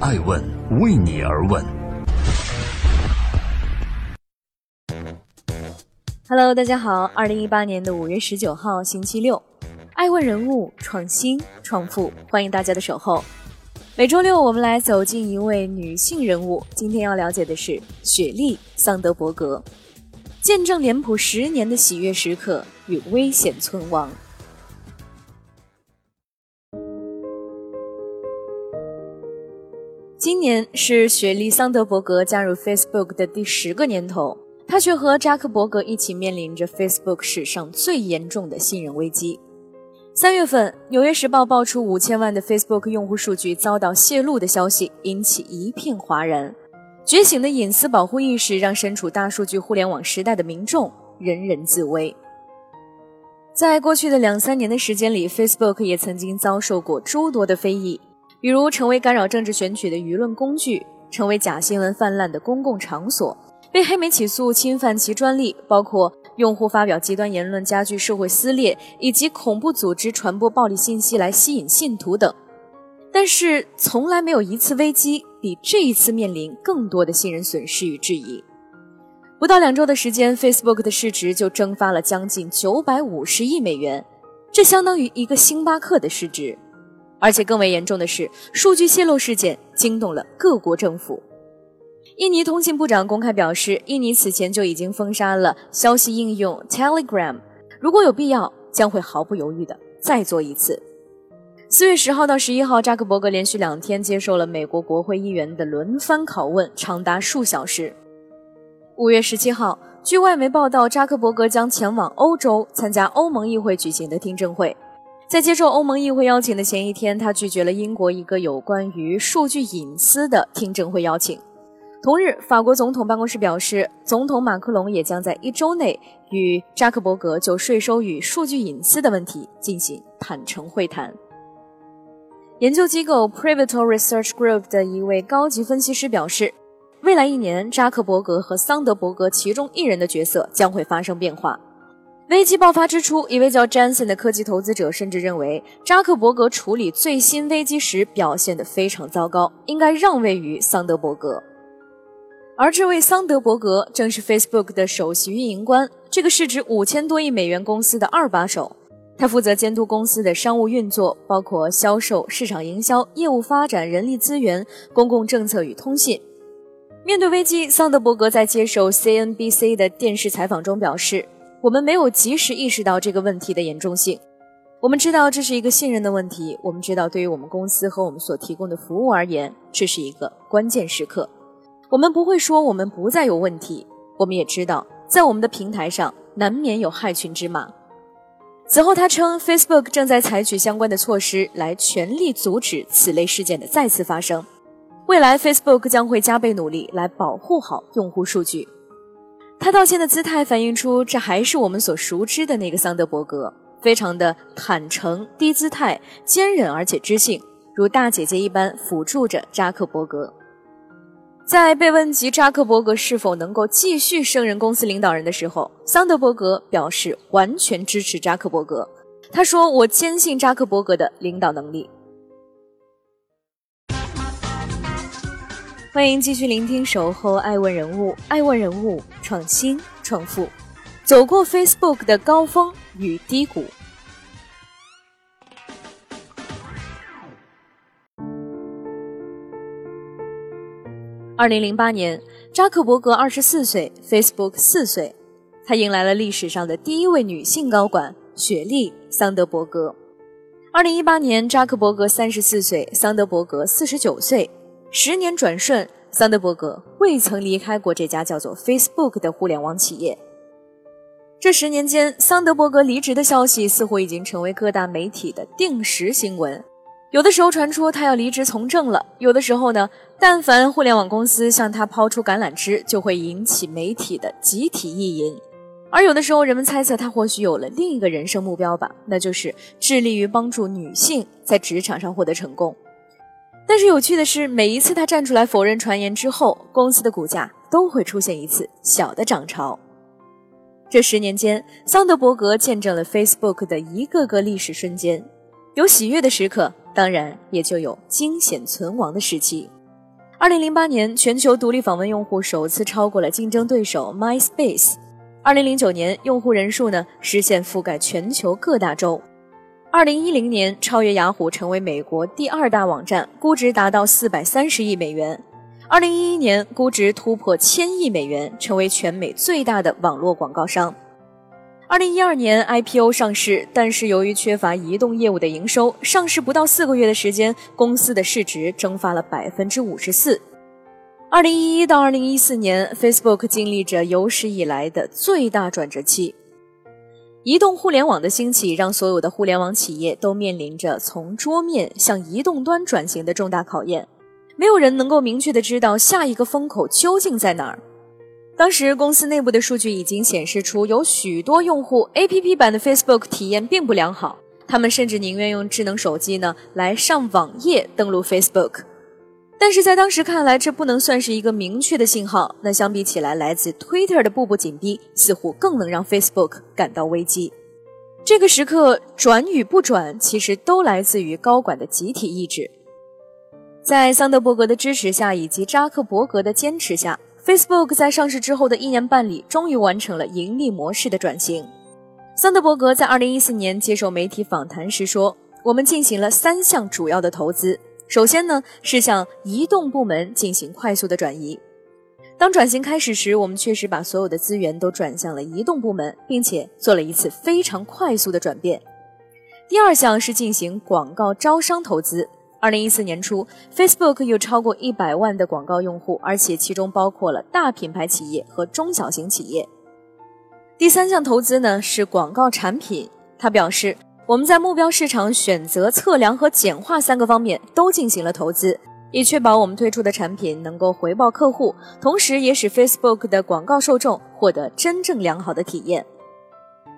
爱问为你而问。Hello，大家好，二零一八年的五月十九号，星期六，爱问人物创新创富，欢迎大家的守候。每周六，我们来走进一位女性人物。今天要了解的是雪莉·桑德伯格，见证脸谱十年的喜悦时刻与危险存亡。今年是雪莉·桑德伯格加入 Facebook 的第十个年头，她却和扎克伯格一起面临着 Facebook 史上最严重的信任危机。三月份，《纽约时报》爆出五千万的 Facebook 用户数据遭到泄露的消息，引起一片哗然。觉醒的隐私保护意识让身处大数据互联网时代的民众人人自危。在过去的两三年的时间里，Facebook 也曾经遭受过诸多的非议。比如成为干扰政治选举的舆论工具，成为假新闻泛滥的公共场所，被黑莓起诉侵犯其专利，包括用户发表极端言论加剧社会撕裂，以及恐怖组织传播暴力信息来吸引信徒等。但是，从来没有一次危机比这一次面临更多的信任损失与质疑。不到两周的时间，Facebook 的市值就蒸发了将近九百五十亿美元，这相当于一个星巴克的市值。而且更为严重的是，数据泄露事件惊动了各国政府。印尼通信部长公开表示，印尼此前就已经封杀了消息应用 Telegram，如果有必要，将会毫不犹豫地再做一次。四月十号到十一号，扎克伯格连续两天接受了美国国会议员的轮番拷问，长达数小时。五月十七号，据外媒报道，扎克伯格将前往欧洲参加欧盟议会举行的听证会。在接受欧盟议会邀请的前一天，他拒绝了英国一个有关于数据隐私的听证会邀请。同日，法国总统办公室表示，总统马克龙也将在一周内与扎克伯格就税收与数据隐私的问题进行坦诚会谈。研究机构 Privato Research Group 的一位高级分析师表示，未来一年，扎克伯格和桑德伯格其中一人的角色将会发生变化。危机爆发之初，一位叫 Jensen 的科技投资者甚至认为，扎克伯格处理最新危机时表现得非常糟糕，应该让位于桑德伯格。而这位桑德伯格正是 Facebook 的首席运营官，这个市值五千多亿美元公司的二把手。他负责监督公司的商务运作，包括销售、市场营销、业务发展、人力资源、公共政策与通信。面对危机，桑德伯格在接受 CNBC 的电视采访中表示。我们没有及时意识到这个问题的严重性。我们知道这是一个信任的问题。我们知道，对于我们公司和我们所提供的服务而言，这是一个关键时刻。我们不会说我们不再有问题。我们也知道，在我们的平台上难免有害群之马。此后，他称，Facebook 正在采取相关的措施来全力阻止此类事件的再次发生。未来，Facebook 将会加倍努力来保护好用户数据。他道歉的姿态反映出，这还是我们所熟知的那个桑德伯格，非常的坦诚、低姿态、坚韧而且知性，如大姐姐一般辅助着扎克伯格。在被问及扎克伯格是否能够继续胜任公司领导人的时候，桑德伯格表示完全支持扎克伯格。他说：“我坚信扎克伯格的领导能力。”欢迎继续聆听《守候爱问人物》，爱问人物创新创富，走过 Facebook 的高峰与低谷。二零零八年，扎克伯格二十四岁，Facebook 四岁，他迎来了历史上的第一位女性高管雪莉·桑德伯格。二零一八年，扎克伯格三十四岁，桑德伯格四十九岁。十年转瞬，桑德伯格未曾离开过这家叫做 Facebook 的互联网企业。这十年间，桑德伯格离职的消息似乎已经成为各大媒体的定时新闻。有的时候传出他要离职从政了，有的时候呢，但凡互联网公司向他抛出橄榄枝，就会引起媒体的集体意淫。而有的时候，人们猜测他或许有了另一个人生目标吧，那就是致力于帮助女性在职场上获得成功。但是有趣的是，每一次他站出来否认传言之后，公司的股价都会出现一次小的涨潮。这十年间，桑德伯格见证了 Facebook 的一个个历史瞬间，有喜悦的时刻，当然也就有惊险存亡的时期。二零零八年，全球独立访问用户首次超过了竞争对手 MySpace。二零零九年，用户人数呢实现覆盖全球各大洲。二零一零年，超越雅虎成为美国第二大网站，估值达到四百三十亿美元。二零一一年，估值突破千亿美元，成为全美最大的网络广告商。二零一二年 IPO 上市，但是由于缺乏移动业务的营收，上市不到四个月的时间，公司的市值蒸发了百分之五十四。二零一一到二零一四年，Facebook 经历着有史以来的最大转折期。移动互联网的兴起，让所有的互联网企业都面临着从桌面向移动端转型的重大考验。没有人能够明确的知道下一个风口究竟在哪儿。当时公司内部的数据已经显示出，有许多用户 APP 版的 Facebook 体验并不良好，他们甚至宁愿用智能手机呢来上网页登录 Facebook。但是在当时看来，这不能算是一个明确的信号。那相比起来，来自 Twitter 的步步紧逼，似乎更能让 Facebook 感到危机。这个时刻转与不转，其实都来自于高管的集体意志。在桑德伯格的支持下，以及扎克伯格的坚持下。Facebook 在上市之后的一年半里，终于完成了盈利模式的转型。桑德伯格在2014年接受媒体访谈时说：“我们进行了三项主要的投资。首先呢，是向移动部门进行快速的转移。当转型开始时，我们确实把所有的资源都转向了移动部门，并且做了一次非常快速的转变。第二项是进行广告招商投资。”二零一四年初，Facebook 有超过一百万的广告用户，而且其中包括了大品牌企业和中小型企业。第三项投资呢是广告产品。他表示，我们在目标市场选择、测量和简化三个方面都进行了投资，以确保我们推出的产品能够回报客户，同时也使 Facebook 的广告受众获得真正良好的体验。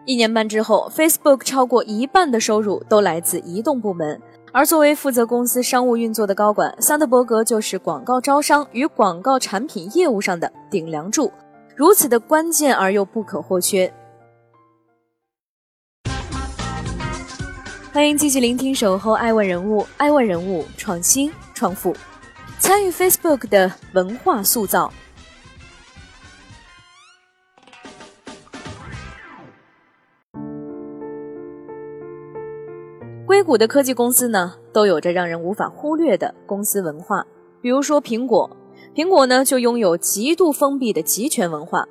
一年半之后，Facebook 超过一半的收入都来自移动部门。而作为负责公司商务运作的高管，桑德伯格就是广告招商与广告产品业务上的顶梁柱，如此的关键而又不可或缺。欢迎继续聆听《守候爱问人物》，爱问人物创新创富，参与 Facebook 的文化塑造。硅谷的科技公司呢，都有着让人无法忽略的公司文化。比如说苹果，苹果呢就拥有极度封闭的集权文化。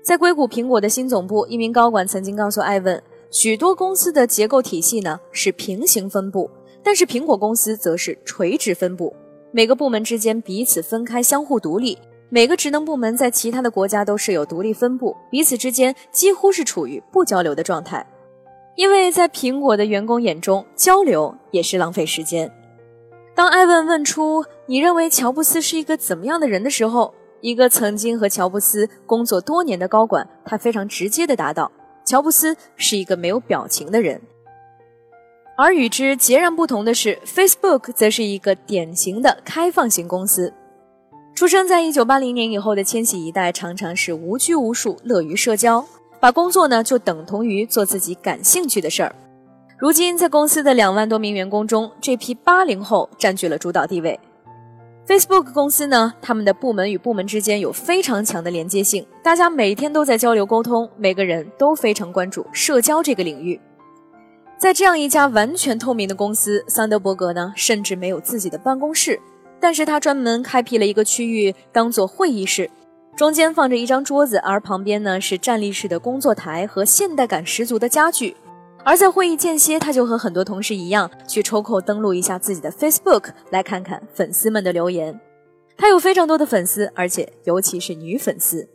在硅谷苹果的新总部，一名高管曾经告诉艾问，许多公司的结构体系呢是平行分布，但是苹果公司则是垂直分布，每个部门之间彼此分开，相互独立。每个职能部门在其他的国家都设有独立分布，彼此之间几乎是处于不交流的状态。因为在苹果的员工眼中，交流也是浪费时间。当艾问问出“你认为乔布斯是一个怎么样的人”的时候，一个曾经和乔布斯工作多年的高管，他非常直接地答道：“乔布斯是一个没有表情的人。”而与之截然不同的是，Facebook 则是一个典型的开放型公司。出生在1980年以后的千禧一代，常常是无拘无束，乐于社交。把工作呢就等同于做自己感兴趣的事儿。如今，在公司的两万多名员工中，这批八零后占据了主导地位。Facebook 公司呢，他们的部门与部门之间有非常强的连接性，大家每天都在交流沟通，每个人都非常关注社交这个领域。在这样一家完全透明的公司，桑德伯格呢甚至没有自己的办公室，但是他专门开辟了一个区域当做会议室。中间放着一张桌子，而旁边呢是站立式的工作台和现代感十足的家具。而在会议间歇，他就和很多同事一样，去抽空登录一下自己的 Facebook，来看看粉丝们的留言。他有非常多的粉丝，而且尤其是女粉丝。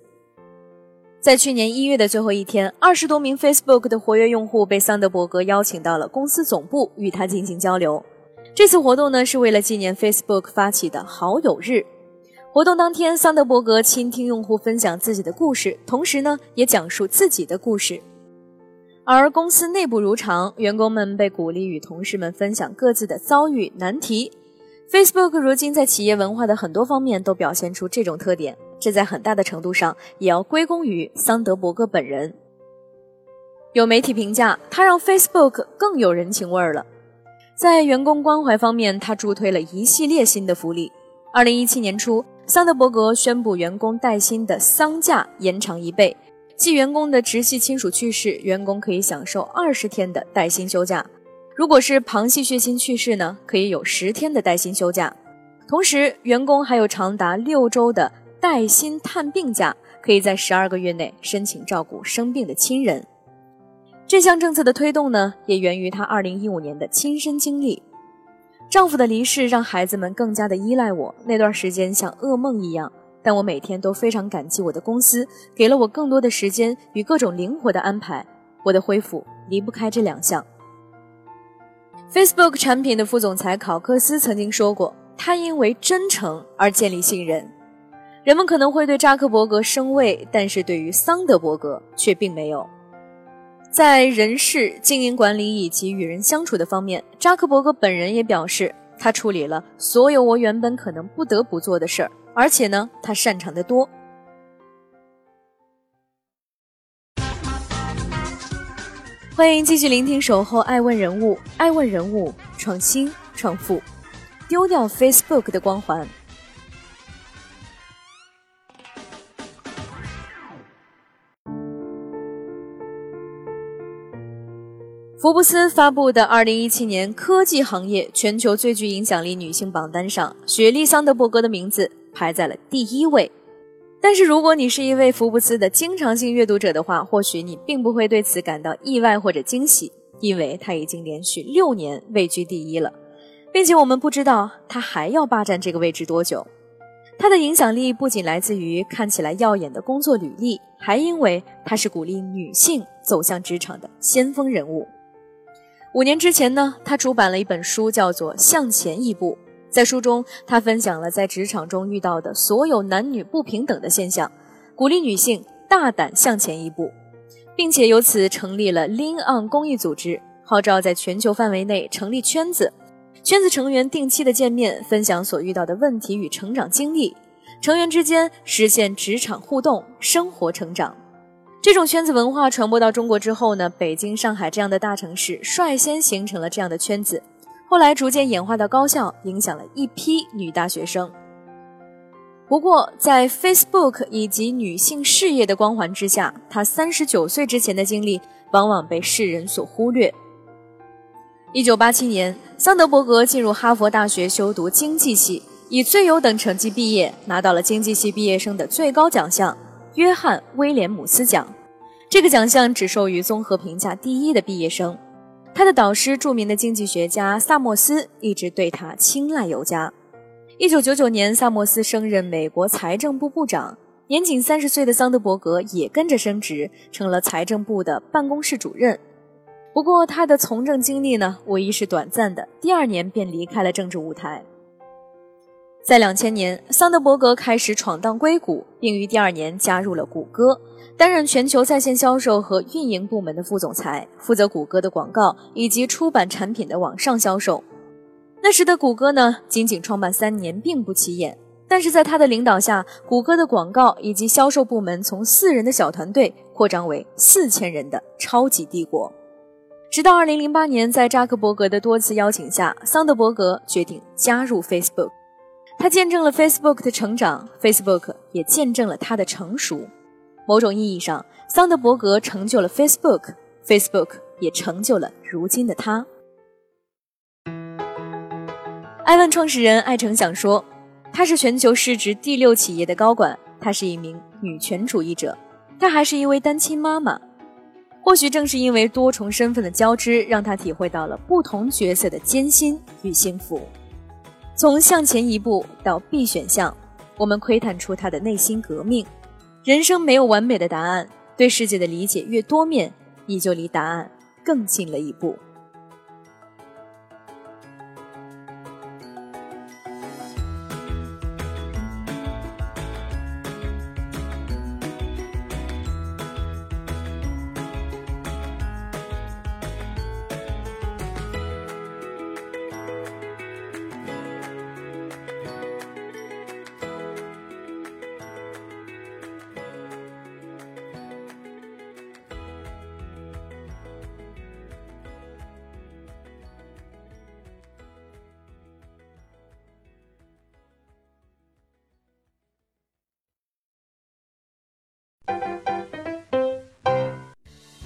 在去年一月的最后一天，二十多名 Facebook 的活跃用户被桑德伯格邀请到了公司总部，与他进行交流。这次活动呢，是为了纪念 Facebook 发起的好友日。活动当天，桑德伯格倾听用户分享自己的故事，同时呢，也讲述自己的故事。而公司内部如常，员工们被鼓励与同事们分享各自的遭遇难题。Facebook 如今在企业文化的很多方面都表现出这种特点，这在很大的程度上也要归功于桑德伯格本人。有媒体评价，他让 Facebook 更有人情味儿了。在员工关怀方面，他助推了一系列新的福利。二零一七年初，桑德伯格宣布员工带薪的丧假延长一倍，即员工的直系亲属去世，员工可以享受二十天的带薪休假；如果是旁系血亲去世呢，可以有十天的带薪休假。同时，员工还有长达六周的带薪探病假，可以在十二个月内申请照顾生病的亲人。这项政策的推动呢，也源于她二零一五年的亲身经历。丈夫的离世让孩子们更加的依赖我，那段时间像噩梦一样。但我每天都非常感激我的公司，给了我更多的时间与各种灵活的安排。我的恢复离不开这两项。Facebook 产品的副总裁考克斯曾经说过，他因为真诚而建立信任。人们可能会对扎克伯格生畏，但是对于桑德伯格却并没有。在人事、经营管理以及与人相处的方面，扎克伯格本人也表示，他处理了所有我原本可能不得不做的事儿，而且呢，他擅长的多。欢迎继续聆听《守候爱问人物》，爱问人物，创新创富，丢掉 Facebook 的光环。福布斯发布的2017年科技行业全球最具影响力女性榜单上，雪莉·桑德伯格的名字排在了第一位。但是，如果你是一位福布斯的经常性阅读者的话，或许你并不会对此感到意外或者惊喜，因为它已经连续六年位居第一了，并且我们不知道她还要霸占这个位置多久。她的影响力不仅来自于看起来耀眼的工作履历，还因为她是鼓励女性走向职场的先锋人物。五年之前呢，他出版了一本书，叫做《向前一步》。在书中，他分享了在职场中遇到的所有男女不平等的现象，鼓励女性大胆向前一步，并且由此成立了 Lean On 公益组织，号召在全球范围内成立圈子，圈子成员定期的见面，分享所遇到的问题与成长经历，成员之间实现职场互动，生活成长。这种圈子文化传播到中国之后呢，北京、上海这样的大城市率先形成了这样的圈子，后来逐渐演化到高校，影响了一批女大学生。不过，在 Facebook 以及女性事业的光环之下，她三十九岁之前的经历往往被世人所忽略。一九八七年，桑德伯格进入哈佛大学修读经济系，以最优等成绩毕业，拿到了经济系毕业生的最高奖项。约翰·威廉姆斯奖，这个奖项只授予综合评价第一的毕业生。他的导师，著名的经济学家萨默斯，一直对他青睐有加。一九九九年，萨默斯升任美国财政部部长，年仅三十岁的桑德伯格也跟着升职，成了财政部的办公室主任。不过，他的从政经历呢，无疑是短暂的，第二年便离开了政治舞台。在两千年，桑德伯格开始闯荡硅谷，并于第二年加入了谷歌，担任全球在线销售和运营部门的副总裁，负责谷歌的广告以及出版产品的网上销售。那时的谷歌呢，仅仅创办三年，并不起眼，但是在他的领导下，谷歌的广告以及销售部门从四人的小团队扩张为四千人的超级帝国。直到二零零八年，在扎克伯格的多次邀请下，桑德伯格决定加入 Facebook。他见证了 Facebook 的成长，Facebook 也见证了他的成熟。某种意义上，桑德伯格成就了 Facebook，Facebook 也成就了如今的他。艾问创始人艾诚想说，他是全球市值第六企业的高管，他是一名女权主义者，他还是一位单亲妈妈。或许正是因为多重身份的交织，让他体会到了不同角色的艰辛与幸福。从向前一步到 B 选项，我们窥探出他的内心革命。人生没有完美的答案，对世界的理解越多面，你就离答案更近了一步。